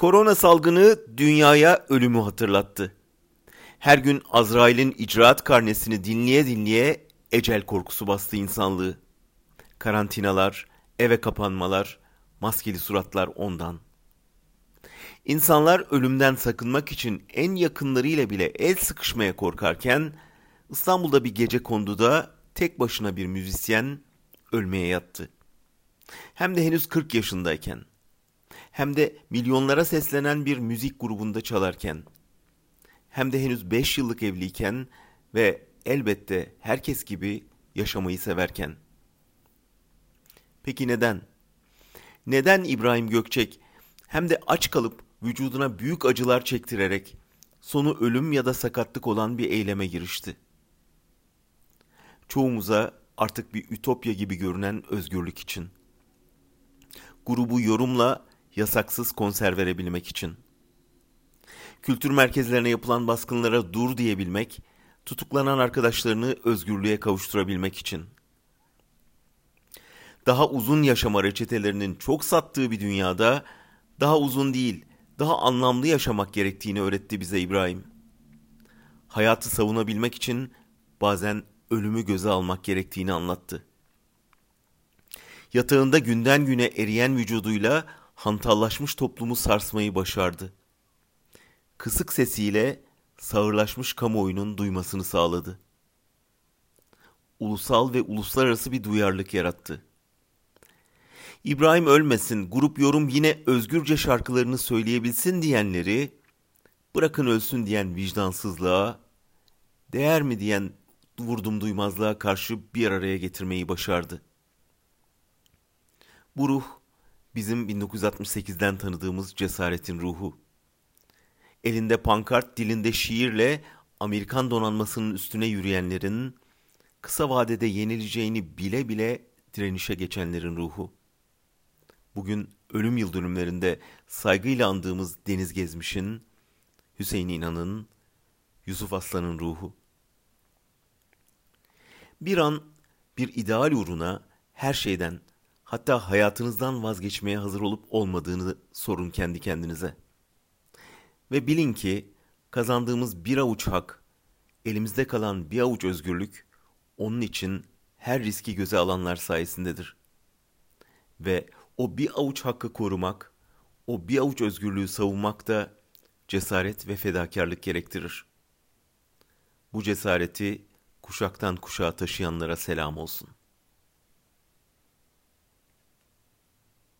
Korona salgını dünyaya ölümü hatırlattı. Her gün Azrail'in icraat karnesini dinleye dinleye ecel korkusu bastı insanlığı. Karantinalar, eve kapanmalar, maskeli suratlar ondan. İnsanlar ölümden sakınmak için en yakınlarıyla bile el sıkışmaya korkarken İstanbul'da bir gece konduda tek başına bir müzisyen ölmeye yattı. Hem de henüz 40 yaşındayken. Hem de milyonlara seslenen bir müzik grubunda çalarken. Hem de henüz 5 yıllık evliyken ve elbette herkes gibi yaşamayı severken. Peki neden? Neden İbrahim Gökçek hem de aç kalıp vücuduna büyük acılar çektirerek sonu ölüm ya da sakatlık olan bir eyleme girişti? Çoğumuza artık bir ütopya gibi görünen özgürlük için. Grubu yorumla yasaksız konser verebilmek için. Kültür merkezlerine yapılan baskınlara dur diyebilmek, tutuklanan arkadaşlarını özgürlüğe kavuşturabilmek için. Daha uzun yaşama reçetelerinin çok sattığı bir dünyada daha uzun değil, daha anlamlı yaşamak gerektiğini öğretti bize İbrahim. Hayatı savunabilmek için bazen ölümü göze almak gerektiğini anlattı. Yatağında günden güne eriyen vücuduyla hantallaşmış toplumu sarsmayı başardı. Kısık sesiyle sağırlaşmış kamuoyunun duymasını sağladı. Ulusal ve uluslararası bir duyarlılık yarattı. İbrahim ölmesin, grup yorum yine özgürce şarkılarını söyleyebilsin diyenleri, bırakın ölsün diyen vicdansızlığa, değer mi diyen vurdum duymazlığa karşı bir araya getirmeyi başardı. Bu ruh bizim 1968'den tanıdığımız cesaretin ruhu. Elinde pankart, dilinde şiirle Amerikan donanmasının üstüne yürüyenlerin, kısa vadede yenileceğini bile bile direnişe geçenlerin ruhu. Bugün ölüm yıl dönümlerinde saygıyla andığımız Deniz Gezmiş'in, Hüseyin İnan'ın, Yusuf Aslan'ın ruhu. Bir an bir ideal uğruna her şeyden hatta hayatınızdan vazgeçmeye hazır olup olmadığını sorun kendi kendinize. Ve bilin ki kazandığımız bir avuç hak, elimizde kalan bir avuç özgürlük onun için her riski göze alanlar sayesindedir. Ve o bir avuç hakkı korumak, o bir avuç özgürlüğü savunmak da cesaret ve fedakarlık gerektirir. Bu cesareti kuşaktan kuşağa taşıyanlara selam olsun.